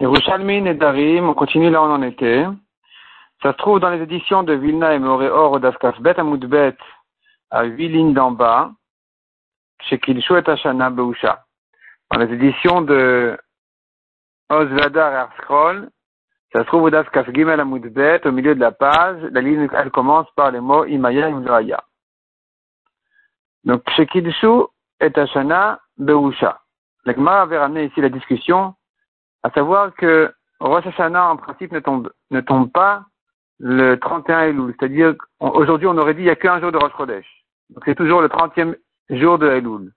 Yerushalmi Nedarim, on continue là où on en était. Ça se trouve dans les éditions de Vilna et Moréor, Bet Amoudbet, à huit lignes d'en bas, chez Kilshu et Hashana Beusha. Dans les éditions de Ozvadar et Arskrol, ça se trouve au Daskaf Gimel Amoudbet, au milieu de la page, la ligne, elle commence par les mots Imaya et Imloaya. Donc, chez Kilshu et Hashana Beusha. L'Agma avait ramené ici la discussion à savoir que Rosh Hashanah, en principe, ne tombe, ne tombe pas le 31 Elul. C'est-à-dire, aujourd'hui, on aurait dit, il n'y a qu'un jour de Rosh Chodesh. Donc, c'est toujours le 30e jour de Elul.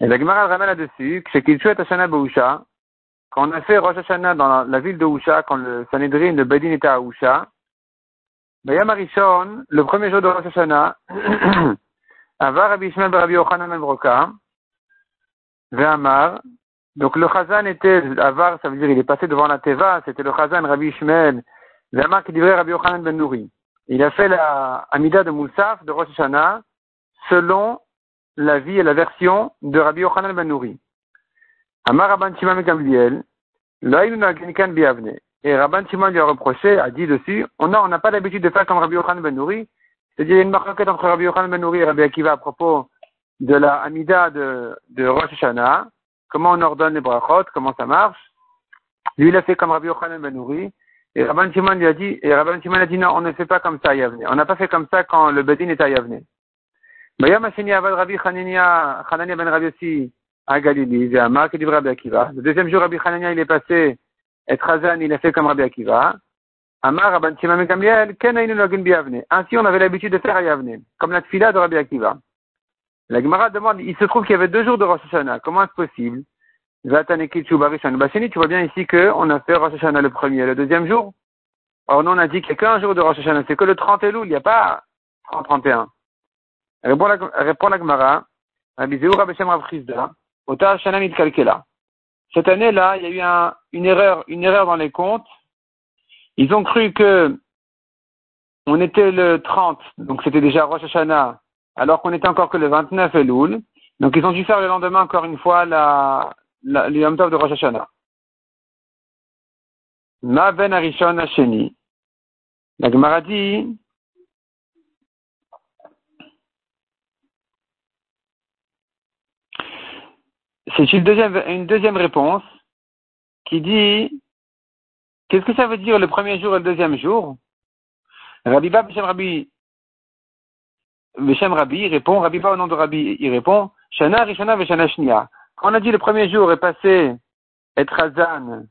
Et la Gemara ramène là-dessus que c'est qu'il souhaite Hashanah Beusha, quand on a fait Rosh Hashanah dans la, ville de Usha, quand le Sanhedrin, le Bedin était à Usha, Bayam Arishon, le premier jour de Rosh Hashanah, Avar Rabbi Ishmael Rabbi Yochanan Broka, Ve'amar, donc le Chazan était, Avar, ça veut dire il est passé devant la Teva, c'était le Chazan Rabbi Ishmael, Zama qui dirait Rabbi Yochanan ben Nouri. Il a fait la Amida de Moussaf de Rosh Hashanah selon la vie et la version de Rabbi Yochanan ben Nouri. Amar Rabban Shimon Gamliel, biavne. Et Rabban Shimon lui a reproché, a dit dessus, on on n'a pas l'habitude de faire comme Rabbi Yochanan ben Nouri. C'est-à-dire, il y a une marque entre Rabbi Yochanan ben Nouri et Rabbi Akiva à propos de la Amida de, de Rosh Hashanah comment on ordonne les brachot, comment ça marche. Lui, il a fait comme Rabbi Yochanan Ben Et Rabban Shimon lui a dit, et Shimon a dit non, on ne fait pas comme ça à Yavne. On n'a pas fait comme ça quand le Bedin était à Yavne. Ben. Le deuxième jour, Rabbi Hanania, il est passé, et Razan, il a fait comme Rabbi Akiva. Amar Rabban Shimon Ben Gamliel, Ken Ainu. Ainsi, on avait l'habitude de faire à Yavne, comme la tfila de Rabbi Akiva. La Gemara demande, il se trouve qu'il y avait deux jours de Rosh Hashanah. Comment est-ce possible? Bah, tu vois bien ici qu'on a fait Rosh Hashanah le premier, le deuxième jour. Or, nous, on a dit qu'il n'y a qu'un jour de Rosh Hashanah, c'est que le 30 Elul, il n'y a pas 30, 31. Répond la, répond la Gemara, Cette année-là, il y a eu un, une erreur, une erreur dans les comptes. Ils ont cru que on était le 30, donc c'était déjà Rosh Hashanah, alors qu'on était encore que le 29 Elul. Donc ils ont dû faire le lendemain encore une fois la, la, de Rosh Hashanah. Ma ben Arishon. La Gemara dit, c'est une deuxième, une deuxième réponse qui dit, qu'est-ce que ça veut dire le premier jour et le deuxième jour? Rabbi Bab Rabbi Beshem Rabbi répond, Rabbi pas au nom de Rabbi, il répond, Shana Rishana Veshana Shnia. Quand on a dit le premier jour est passé être Hazan,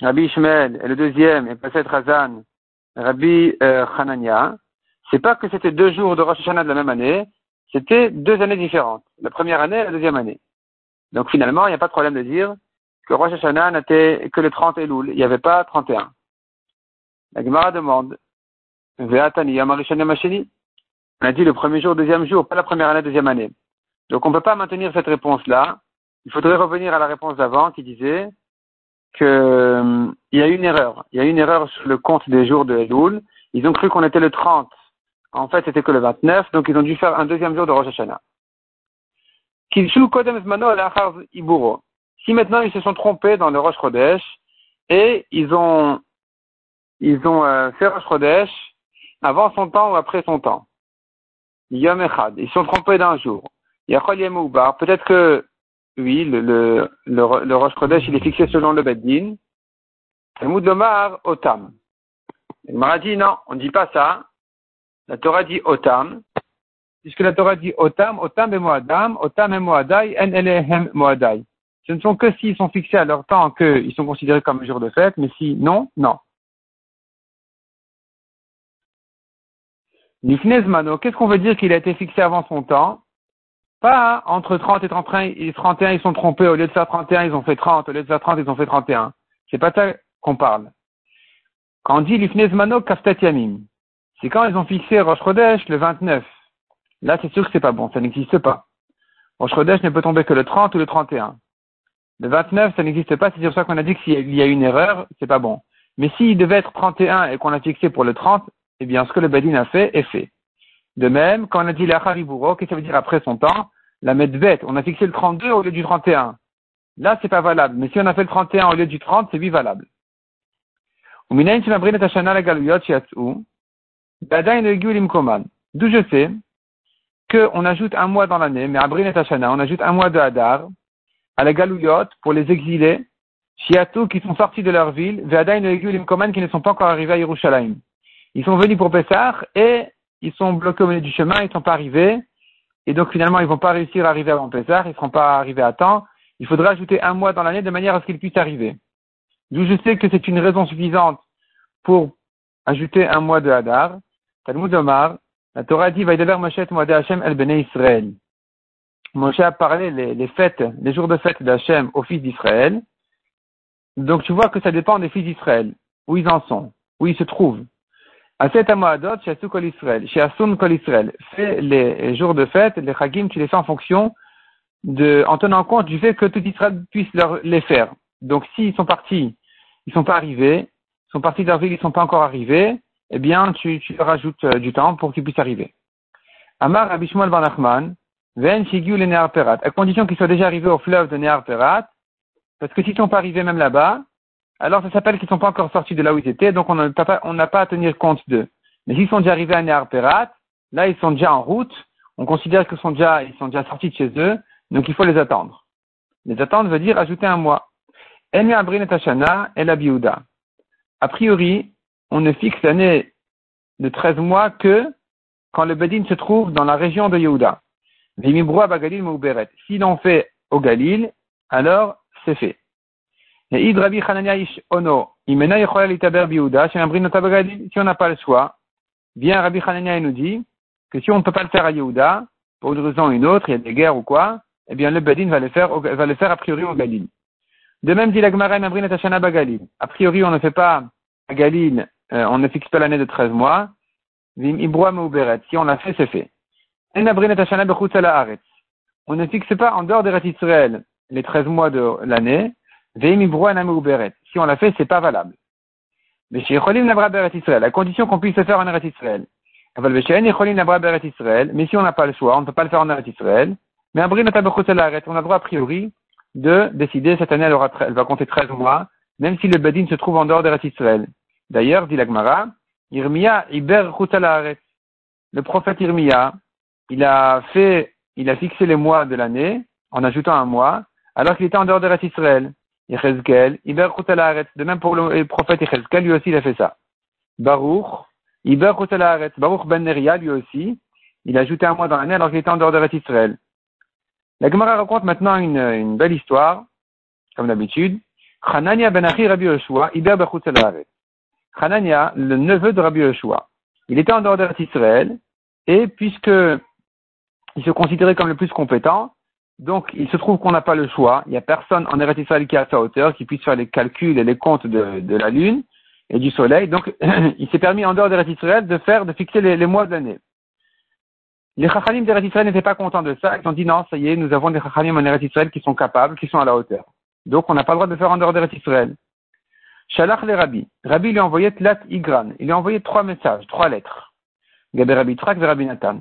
Rabbi Ishmael, et le deuxième est passé être Hazan, Rabbi euh, Hanania, c'est pas que c'était deux jours de Rosh Hashanah de la même année, c'était deux années différentes. La première année et la deuxième année. Donc finalement, il n'y a pas de problème de dire que Rosh Hashanah n'était que le 30 Elul. Il n'y avait pas 31. La Gemara demande, on a dit le premier jour, deuxième jour, pas la première année, deuxième année. Donc on ne peut pas maintenir cette réponse-là. Il faudrait revenir à la réponse d'avant qui disait qu'il y a une erreur. Il y a une erreur sur le compte des jours de Elul. Ils ont cru qu'on était le 30. En fait, c'était que le 29, donc ils ont dû faire un deuxième jour de Rosh Hashanah. Si maintenant ils se sont trompés dans le Rosh Chodesh et ils ont ils ont euh, fait Rosh Chodesh avant son temps ou après son temps. Yom Echad. Ils sont trompés d'un jour. Yachol Yemoubar. Peut-être que, oui, le, le, le, le Rosh Chodesh, il est fixé selon le Beddin. Talmud Lomar, Otam. Il m'a dit non, on ne dit pas ça. La Torah dit Otam. Puisque la Torah dit Otam, Otam et Moadam, Otam et Moadai, En Elehem Moadai. Ce ne sont que s'ils sont fixés à leur temps qu'ils sont considérés comme jour de fête, mais si non, non. Nifnezmano, qu'est-ce qu'on veut dire qu'il a été fixé avant son temps? Pas entre 30 et 31, et 31, ils sont trompés, au lieu de faire 31, ils ont fait 30, au lieu de faire 30, ils ont fait 31. C'est pas ça qu'on parle. Quand on dit Kaftat Yamim, c'est quand ils ont fixé Rosh Chodesh le 29. Là, c'est sûr que c'est pas bon, ça n'existe pas. Rosh Chodesh ne peut tomber que le 30 ou le 31. Le 29, ça n'existe pas, c'est sur ça qu'on a dit que s'il y a une erreur, c'est pas bon. Mais s'il devait être 31 et qu'on l'a fixé pour le 30, eh bien, ce que le Badin a fait est fait. De même, quand on a dit la Hariburo, qu'est-ce que ça veut dire après son temps? La Medvet, on a fixé le 32 au lieu du 31. là c'est pas valable. Mais si on a fait le 31 au lieu du 30, c'est oui valable. D'où je sais qu'on ajoute un mois dans l'année, mais à Brin on ajoute un mois de Hadar à la Galouyot pour les exilés, Shiatou qui sont sortis de leur ville, Ve'adain Egulim Koman qui ne sont pas encore arrivés à Yerushalayim. Ils sont venus pour Pessah et ils sont bloqués au milieu du chemin, ils ne sont pas arrivés. Et donc finalement, ils ne vont pas réussir à arriver avant Pessah, ils ne seront pas arrivés à temps. Il faudra ajouter un mois dans l'année de manière à ce qu'ils puissent arriver. D'où je sais que c'est une raison suffisante pour ajouter un mois de Hadar. Talmud Omar, la Torah dit, Vaidaber Moshe Moade Hashem El Bene Israël. Moshe a parlé les, fêtes, les jours de fête d'Hachem aux fils d'Israël. Donc tu vois que ça dépend des fils d'Israël, où ils en sont, où ils se trouvent. Fais les jours de fête, les Chagim, tu les fais en fonction de, en tenant compte du fait que tout Israël puisse les faire. Donc s'ils sont partis, ils sont pas arrivés, ils sont partis de leur ville, ils sont pas encore arrivés, eh bien, tu, leur ajoutes euh, du temps pour qu'ils puissent arriver. Amar Abishmuel Van Achman, Ven Shigul et Perat, à condition qu'ils soient déjà arrivés au fleuve de Near Perat, parce que s'ils sont pas arrivés même là-bas, alors ça s'appelle qu'ils sont pas encore sortis de là où ils étaient, donc on n'a pas, pas à tenir compte d'eux. Mais s'ils sont déjà arrivés à Near Perat, là ils sont déjà en route, on considère qu'ils sont déjà, sont déjà sortis de chez eux, donc il faut les attendre. Les attendre veut dire ajouter un mois. A priori, on ne fixe l'année de 13 mois que quand le Bedin se trouve dans la région de Yehuda. Si l'on fait au Galil, alors c'est fait. Si on n'a pas le choix, bien Rabbi Hanania nous dit que si on ne peut pas le faire à Yehuda, pour une raison ou une autre, il y a des guerres ou quoi, eh bien le Bedin va le faire, va le faire a priori au Galil. De même dit la Gemara Bagalil. A priori, on ne fait pas à Galil, euh, on ne fixe pas l'année de 13 mois. Si on l'a fait, c'est fait. On ne fixe pas en dehors des Israël les 13 mois de l'année. Si on l'a fait, c'est pas valable. Mais chez Cholim Nabra Israël, à condition qu'on puisse le faire en Eretz Israël. Mais si on n'a pas le choix, on ne peut pas le faire en Israël. Mais on a le droit a priori de décider cette année, elle, aura, elle va compter 13 mois, même si le Bedin se trouve en dehors de Israël. D'ailleurs, dit l'Agmara, Irmia Iber Le prophète Irmia, il a fait, il a fixé les mois de l'année en ajoutant un mois, alors qu'il était en dehors de Israël. De même pour le prophète Yechezkel, lui aussi il a fait ça. Baruch, Iber Baruch Ben Neria, lui aussi, il a ajouté un mois dans l'année alors qu'il était en dehors de Israël. La Gemara raconte maintenant une, belle histoire, comme d'habitude. Hanania ben Achi Rabbi Hanania, le neveu de Rabbi Yoshua. Il était en dehors d'Israël, et puisque il se considérait comme le plus compétent, donc il se trouve qu'on n'a pas le choix. Il n'y a personne en Eretz Israël qui a sa hauteur, qui puisse faire les calculs et les comptes de, de la lune et du soleil. Donc il s'est permis en dehors d'Eretz Israël de faire, de fixer les, les mois de l'année. Les Chachalim d'Eretz Israël n'étaient pas contents de ça. Ils ont dit non, ça y est, nous avons des Chachalim en Eretz Israël qui sont capables, qui sont à la hauteur. Donc on n'a pas le droit de faire en dehors d'Eretz Israël. Shalach le Rabbi. Rabbi lui a envoyé Tlat Igran. Il lui a envoyé trois messages, trois lettres. Gabé Rabbi Trak Rabbi Nathan.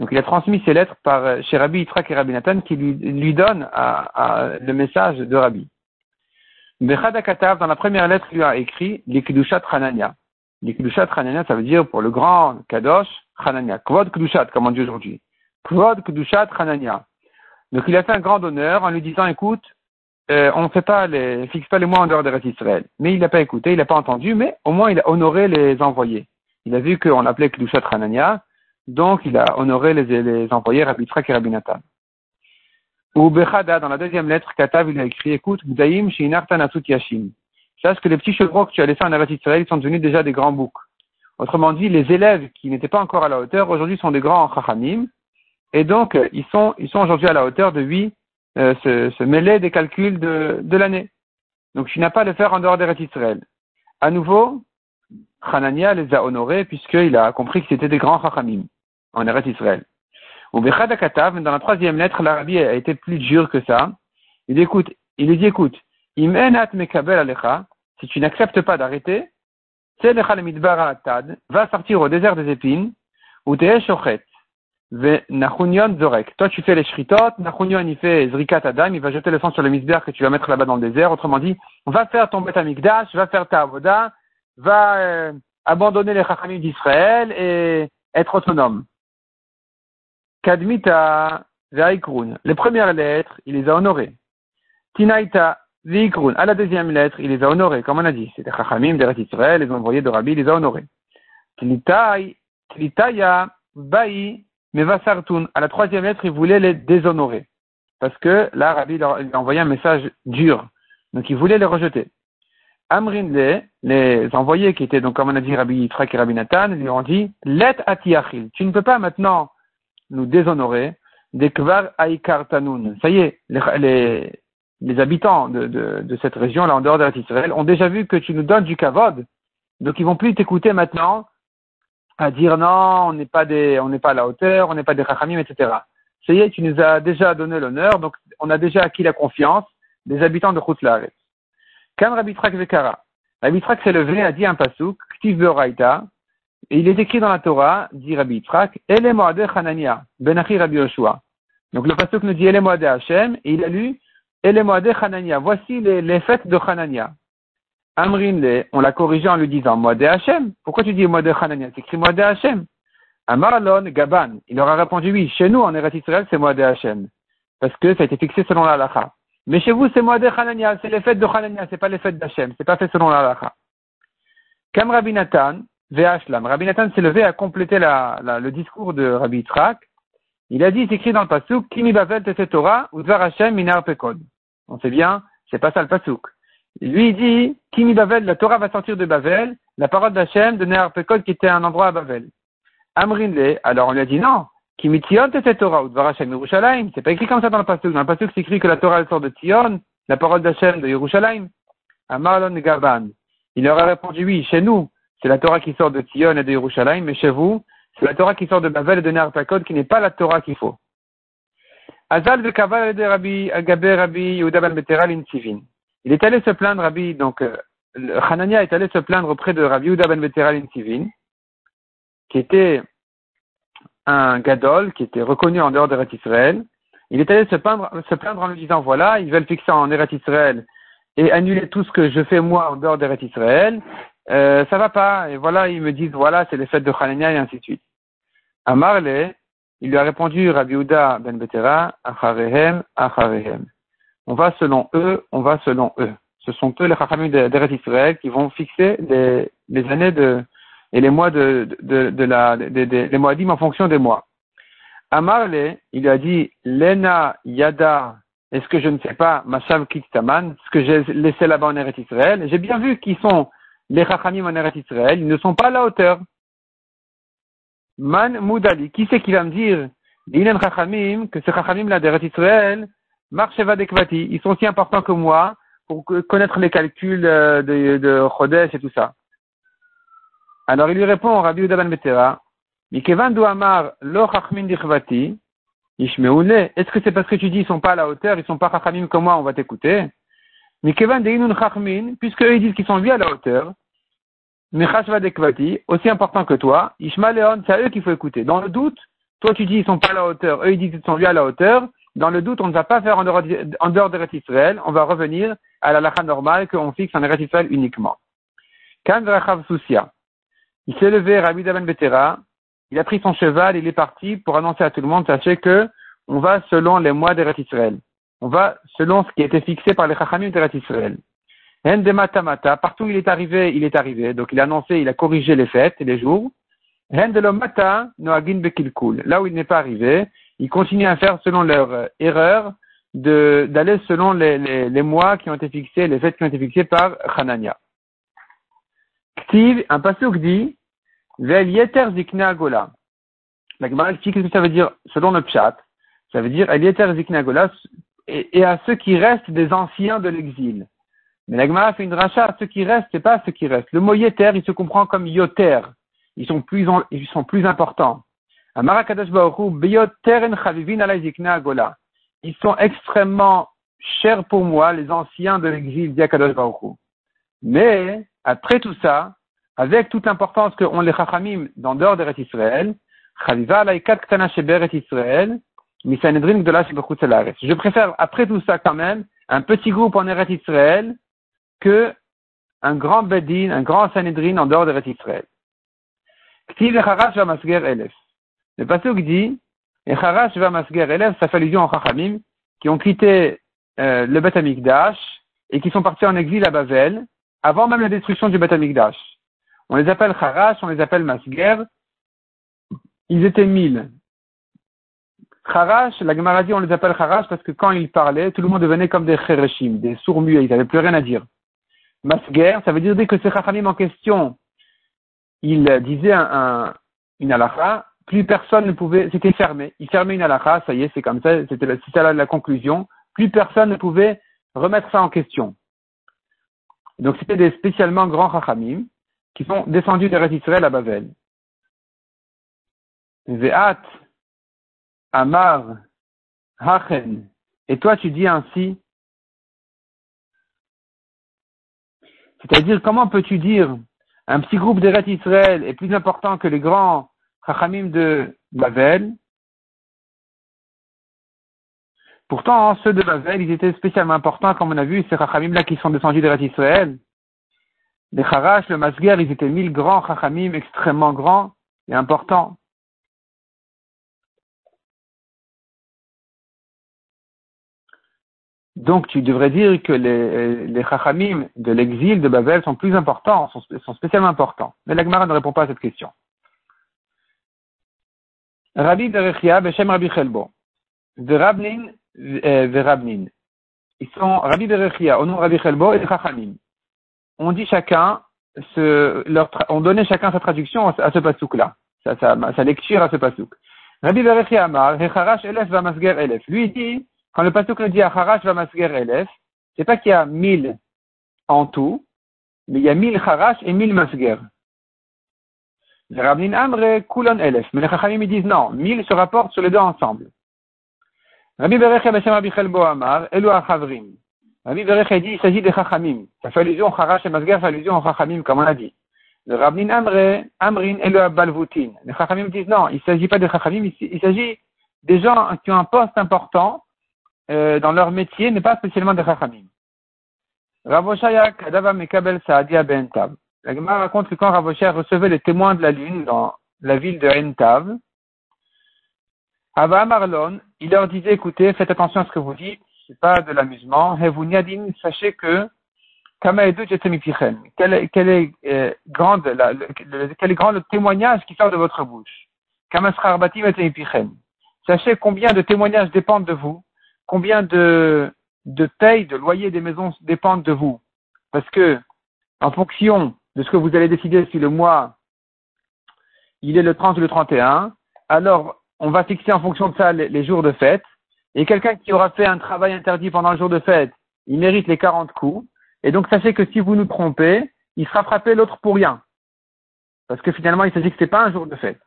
Donc il a transmis ces lettres par, euh, chez Rabbi Trak et Rabbi Nathan qui lui, lui donnent à, le message de Rabbi. Bechad Katav, dans la première lettre, lui a écrit Likdushat Hanania. Likdushat Hanania, ça veut dire pour le grand Kadosh, Hanania. Kvod Kdushat, comme on dit aujourd'hui. Kvod Kdushat Hanania. Donc il a fait un grand honneur en lui disant, écoute, euh, on ne fait pas les, fixe pas les mois en dehors de Israël. Mais il n'a pas écouté, il n'a pas entendu, mais au moins il a honoré les envoyés. Il a vu qu'on appelait Kdushat Hanania, donc il a honoré les, envoyés Rabbi Trak et Rabbi. Ou Bechada, dans la deuxième lettre, Katav, il a écrit, écoute, Gdaim Shinartan Asut Yashim. Sache que les petits chevrons que tu as laissés en Eretz Israël sont devenus déjà des grands boucs. Autrement dit, les élèves qui n'étaient pas encore à la hauteur, aujourd'hui sont des grands chachamim, et donc ils sont, ils sont aujourd'hui à la hauteur de lui euh, se, mêler des calculs de, l'année. Donc tu n'as pas à le faire en dehors d'Eretz Israël. À nouveau, Hanania les a honorés puisqu'il a compris que c'était des grands chachamim en Eretz Israël. Au dans la troisième lettre, l'Arabie a été plus dur que ça. Il dit, écoute, il lui dit, écoute, Imenat mekabel alecha, si tu n'acceptes pas d'arrêter, va sortir au désert des épines, ou t'es shochet. ve zorek. Toi, tu fais les shritot, nachunion, il fait zrikat adam, il va jeter le sang sur le misber que tu vas mettre là-bas dans le désert. Autrement dit, va faire ton bet amigdash, va faire ta avoda, va euh, abandonner les chachamim d'Israël et être autonome. Kadmita ve'aikrun. Les premières lettres, il les a honorées. Tinaita ve'ikrun. À la deuxième lettre, il les a honorées, comme on a dit. C'était chachamim d'Eretz Israël, les envoyés de Rabbi, il les a honorés. Tlitaya bai mevasartun. À la troisième lettre, il voulait les déshonorer. Parce que là, Rabbi il a envoyé un message dur. Donc il voulait les rejeter. Amrinle, les envoyés qui étaient, donc comme on a dit Rabbi Yitzhak et Rabbi Nathan, lui ont dit, Let atiachil, tu ne peux pas maintenant nous déshonorer, des kvar aikartanun. Ça y est, les, les, habitants de, de, de, cette région, là en dehors d'Israël, ont déjà vu que tu nous donnes du kavod, donc ils vont plus t'écouter maintenant à dire non, on n'est pas des, on n'est pas à la hauteur, on n'est pas des chachamim, etc. Ça y est, tu nous as déjà donné l'honneur, donc on a déjà acquis la confiance des habitants de Khoutlaret. Quand Rabbi Trak Vekara, Rabbi Trak s'est levé, a dit un pasouk, Ktiv Beoraita, il est écrit dans la Torah, dit Rabbi Trak, Ele Moade Hanania, Benachi Rabbi Yoshua. Donc le pasouk nous dit Ele Moade Hashem, et il a lu Ele Moade Hanania. Voici les, fêtes de Hanania. Amrin on l'a corrigé en lui disant Moade Hashem. Pourquoi tu dis Moade Hanania C'est écrit Moade Hashem. Amaralon Gaban, il leur a répondu oui, chez nous en Eretz Israël c'est Moade Hashem. Parce que ça a été fixé selon la halakha. Mais chez vous, c'est Moadé Hanania, c'est les fêtes de Hanania, c'est pas les fêtes d'Hachem, c'est pas fait selon la halakha. Comme Rabbi Nathan, Ve'ashlam, Rabbi Nathan s'est levé à compléter la, la, le discours de Rabbi Yitzhak. Il a dit, c'est écrit dans le pasuk, Kimi Bavel Torah, Udvar Hashem Minar Pekod. On sait bien, c'est pas ça le pasuk. Lui, il dit, Kimi Bavel, la Torah va sortir de Bavel, la parole d'Hachem de Ner Pekod qui était un endroit à Bavel. Amrinle, alors on lui a dit non, Kimitzion cette Torah, ou Hashem Yerushalayim. C'est pas écrit comme ça dans le pasuk. Dans le pasuk, c'est écrit que la Torah elle sort de Tion, la parole d'Hachem de Yerushalayim. Amarlon Gaban. Il leur a répondu oui, chez nous, c'est la Torah qui sort de Tion et de Yerushalayim, mais chez vous, c'est la Torah qui sort de Babel et de Nerpakod qui n'est pas la Torah qu'il faut. Azal de Kaval de Rabbi Agabé Rabbi Yehuda ben. Il est allé se plaindre, Rabbi, donc, euh, Hanania est allé se plaindre auprès de Rabbi Yehuda ben Beteral qui était un gadol qui était reconnu en dehors d'Eretz Israël. Il est allé se plaindre, se plaindre en lui disant voilà, ils veulent fixer en Eretz Israël et annuler tout ce que je fais moi en dehors d'Eretz Israël. Euh, ça va pas. Et voilà, ils me disent voilà, c'est les fêtes de Hanania et ainsi de suite. À Marley, il lui a répondu Rabbi ben Betera, Acharehem, Acharehem. On va selon eux, on va selon eux. Ce sont eux les Chachamim d'Eretz Israël qui vont fixer les, années de, et les mois de, de, de la, de, de, les moadim en fonction des mois. Amarle, il a dit, Lena Yada, est-ce que je ne sais pas, Mashav Kiktaman, ce que j'ai laissé là-bas en Eretz Israël, j'ai bien vu qui sont les Chachamim en Eretz Israël, ils ne sont pas à la hauteur. Man Moudali, qui c'est qui va me dire, Chachamim, que ces Chachamim là d'Eretz Israël, Marcheva Dekvati, ils sont aussi importants que moi pour connaître les calculs euh, de, de Chodesh et tout ça. Alors il lui répond, Rabbi Udaban Betera, Mikevan Amar lo chachmin dichvati, Est-ce que c'est parce que tu dis ils sont pas à la hauteur, ils sont pas chachamim comme moi, on va t'écouter? Mikevan deinun chachmin, puisque eux ils disent qu'ils sont lui à la hauteur, dekvati, aussi important que toi, Ishmael c'est à eux qu'il faut écouter. Dans le doute, toi tu dis ils sont pas à la hauteur, eux ils disent qu'ils sont lui à la hauteur, dans le doute, on ne va pas faire en dehors, en dehors Israël, on va revenir à la lacha normale qu'on fixe en Eretz Israël uniquement. Kan Sousia. Il s'est levé, Rabbi Daban Betera, il a pris son cheval, il est parti pour annoncer à tout le monde, sachez que on va selon les mois d'Eretz Israël. On va selon ce qui a été fixé par les Chachamim d'Eretz Israël. Mata, partout où il est arrivé, il est arrivé. Donc il a annoncé, il a corrigé les fêtes et les jours. Mata, Bekilkul. Là où il n'est pas arrivé, il continue à faire selon leur euh, erreur d'aller selon les, les, les, mois qui ont été fixés, les fêtes qui ont été fixées par Hanania. Ktiv, un pasuk dit, Vel yeter zikna gola. La Gemara explique ce que ça veut dire selon le pshat. Ça veut dire El yeter zikna gola et, à ceux qui restent des anciens de l'exil. Mais la Gemara fait une rachat ceux qui restent, c'est pas ceux qui restent. Le mot yeter, il se comprend comme yoter. Ils sont plus, ils sont plus importants. Ils sont extrêmement chers pour moi, les anciens de l'exil d'Akadosh Baruch Mais, après tout ça, avec toute l'importance qu'ont les Chachamim dans dehors d'Eretz Israël, Je préfère, après tout ça, quand même, un petit groupe en Eretz Israël que un grand Bedin, un grand Sanhedrin en dehors d'Eretz Israël. Le Pasuk dit, Echarash va masger élève, ça fait allusion aux Chachamim, qui ont quitté euh, le Beth Amikdash et qui sont partis en exil à Bavel, avant même la destruction du Beth Amikdash. On les appelle Charash, on les appelle Masger. Ils étaient mille. Charash, la Gemara dit on les appelle Charash parce que quand ils parlaient, tout le monde devenait comme des Chereshim, des sourds muets, ils n'avaient plus rien à dire. Masger, ça veut dire que ces Chachamim en question, ils disaient un, une halakha, plus personne ne pouvait, c'était fermé. Il fermait une halakha, ça y est, c'est comme ça, c'était la, conclusion. Plus personne ne pouvait remettre ça en question. Donc c'était des spécialement grands chachamim qui sont descendus de Israël à Bavel. Ve'at, Amar, Hachen. Et toi tu dis ainsi. C'est-à-dire, comment peux-tu dire un petit groupe d'Eret Israël est plus important que les grands Chachamim de Bavel. Pourtant, ceux de Bavel, ils étaient spécialement importants, comme on a vu, ces Chachamim-là qui sont descendus de Israël. Les Charash, le Masguer, ils étaient mille grands Chachamim, extrêmement grands et importants. Donc, tu devrais dire que les, les Chachamim de l'exil de Babel sont plus importants, sont, spécialement importants. Mais l'Agmara ne répond pas à cette question. Rabbi Berechia, Beshem Rabbi Chelbo. Verabnin, euh, Verabnin. Ils sont Rabbi Berechia, au nom de Rabbi Chelbo et Chachamim. On dit chacun, on donnait chacun sa traduction à ce pasouk-là, sa, sa, lecture à ce pasouk. Rabbi Berechia Amar, Hecharash Elef Vamasger Elef. Lui, dit, quand le pasouk nous dit Hacharash Vamasger Elef, c'est pas qu'il y a mille en tout, mais il y a mille Harash et mille Masger. Les Rabnin Amre, Kulon Elef. Mais les Chachamim disent non, mille se rapportent sur les deux ensemble. Rabbi Berecha Beshem Rabbi Chelbo Amar, Elu Achavrim. Rabbi Berecha dit, il s'agit des Chachamim. Ça fait allusion au Charash et Masgar, fait allusion au Chachamim, comme on a dit. Le Rabnin Amre, Amrin, Elu Balvutin. Les Chachamim disent non, il ne s'agit pas des Chachamim, il s'agit des gens qui ont un poste important euh, dans leur métier, mais pas spécialement des Chachamim. Ravoshaya Kadava Mekabel Saadia Ben Tab. La Gemara raconte que quand Ravosher recevait les témoins de la lune dans la ville de Entav, Ava Marlon, il leur disait, écoutez, faites attention à ce que vous dites, c'est pas de l'amusement, sachez que, quel, quel est, euh, grande, la, le, quel est grand le témoignage qui sort de votre bouche? Sachez combien de témoignages dépendent de vous, combien de, de de loyer des maisons dépendent de vous? Parce que, en fonction de ce que vous allez décider si le mois, il est le 30 ou le 31, alors on va fixer en fonction de ça les, jours de fête. Et quelqu'un qui aura fait un travail interdit pendant le jour de fête, il mérite les 40 coups. Et donc sachez que si vous nous trompez, il sera frappé l'autre pour rien. Parce que finalement, il s'agit que ce n'est pas un jour de fête.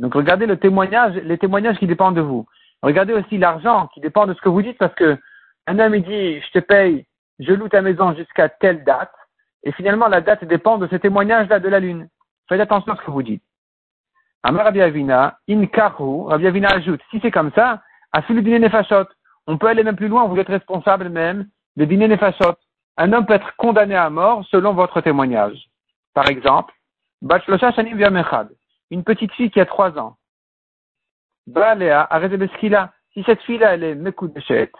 Donc regardez les témoignages qui dépendent de vous. Regardez aussi l'argent qui dépend de ce que vous dites parce que un homme il dit je te paye, je loue ta maison jusqu'à telle date. Et finalement, la date dépend de ce témoignage-là de la lune. Faites attention à ce que vous dites. Amar Rabbi Avina, in karu, Rabbi ajoute, si c'est comme ça, à celui dîner nefashot, on peut aller même plus loin, vous êtes responsable même de dîner nefashot. Un homme peut être condamné à mort selon votre témoignage. Par exemple, Shanim une petite fille qui a trois ans. Baalea Arezebeskila, si cette fille-là, elle est Mekudeshet,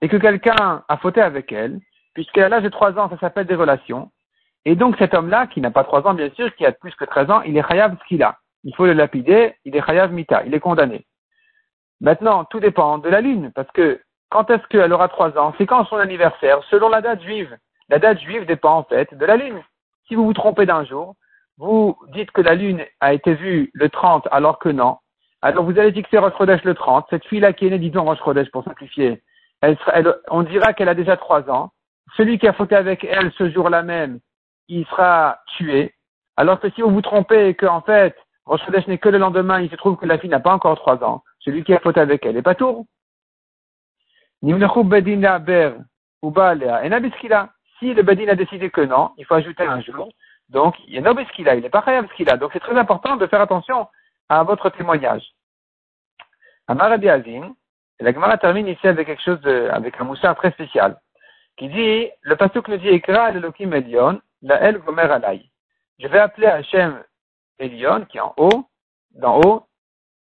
et que quelqu'un a fauté avec elle, puisqu'à l'âge de trois ans, ça s'appelle des relations, et donc cet homme-là, qui n'a pas trois ans, bien sûr, qui a plus que 13 ans, il est chayav ce qu'il a. Il faut le lapider, il est chayav mita, il est condamné. Maintenant, tout dépend de la lune, parce que quand est-ce qu'elle aura trois ans? C'est quand son anniversaire, selon la date juive. La date juive dépend en fait de la lune. Si vous vous trompez d'un jour, vous dites que la lune a été vue le 30 alors que non. Alors vous allez fixer Rosh Chodesh le 30. Cette fille-là qui est née, disons Rosh pour simplifier, elle, on dira qu'elle a déjà trois ans. Celui qui a fauté avec elle ce jour-là même, il sera tué. Alors que si vous vous trompez et qu'en fait, Rosh n'est que le lendemain, il se trouve que la fille n'a pas encore trois ans, celui qui a faute avec elle est pas tour. Si le Bedin a décidé que non, il faut ajouter un jour. Donc, il y a il n'est pas a. Donc, c'est très important de faire attention à votre témoignage. Amar Rabbi Azin, la Gemara termine ici avec quelque chose de, avec un moussard très spécial, qui dit, le pasuk nous dit, Ekra l'Elohim Elion, la El Gomer Alay. Je vais appeler Hachem Elion, qui est en haut, d'en haut,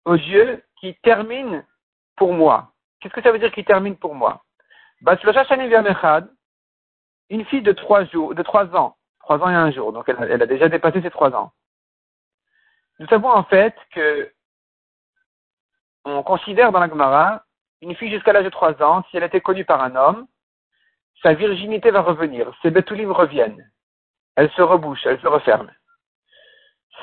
aux yeux qui termine pour moi. Qu'est-ce que ça veut dire qui termine pour moi? Une fille de trois jours, de trois ans, trois ans et un jour, donc elle, elle a déjà dépassé ses trois ans. Nous savons en fait que on considère dans la Gemara une fille jusqu'à l'âge de trois ans, si elle était connue par un homme, sa virginité va revenir, ses bétoulim reviennent. Elle se rebouche, elle se referme.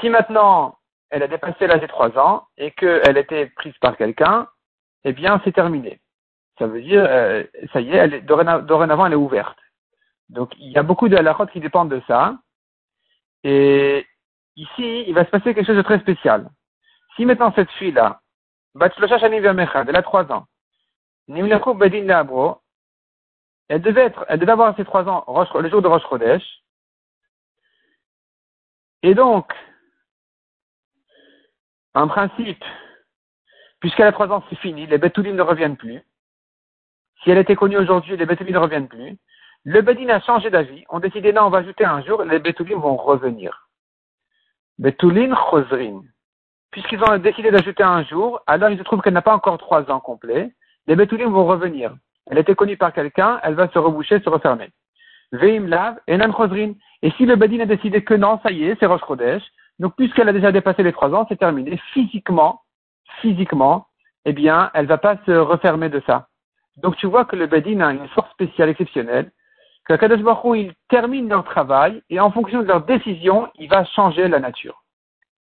Si maintenant elle a dépassé l'âge de trois ans et qu'elle était prise par quelqu'un, eh bien c'est terminé. Ça veut dire, euh, ça y est, elle est dorénavant, elle est ouverte. Donc il y a beaucoup de halakhot qui dépendent de ça. Et ici, il va se passer quelque chose de très spécial. Si maintenant cette fille-là, elle a trois ans, elle devait être, elle devait avoir ses trois ans le jour de Rosh Chodesh. Et donc, en principe, puisqu'elle a trois ans, c'est fini, les Betoulim ne reviennent plus. Si elle était connue aujourd'hui, les Betoulim ne reviennent plus. Le Bedin a changé d'avis. On décidé, non, on va ajouter un jour, les Betoulim vont revenir. Betulin Chosrin. Puisqu'ils ont décidé d'ajouter un jour, alors il se trouve qu'elle n'a pas encore trois ans complets. Les Betoulim vont revenir. Elle était connue par quelqu'un, elle va se reboucher, se refermer. Veim Lav, Enan Chosrin. Et si le Bedin a décidé que non, ça y est, c'est Rosh Chodesh, donc puisqu'elle a déjà dépassé les trois ans, c'est terminé. Physiquement, physiquement, eh bien, elle va pas se refermer de ça. Donc tu vois que le Bedin a une force spéciale, exceptionnelle, que Kadosh Baruch il termine leur travail et en fonction de leur décision, il va changer la nature.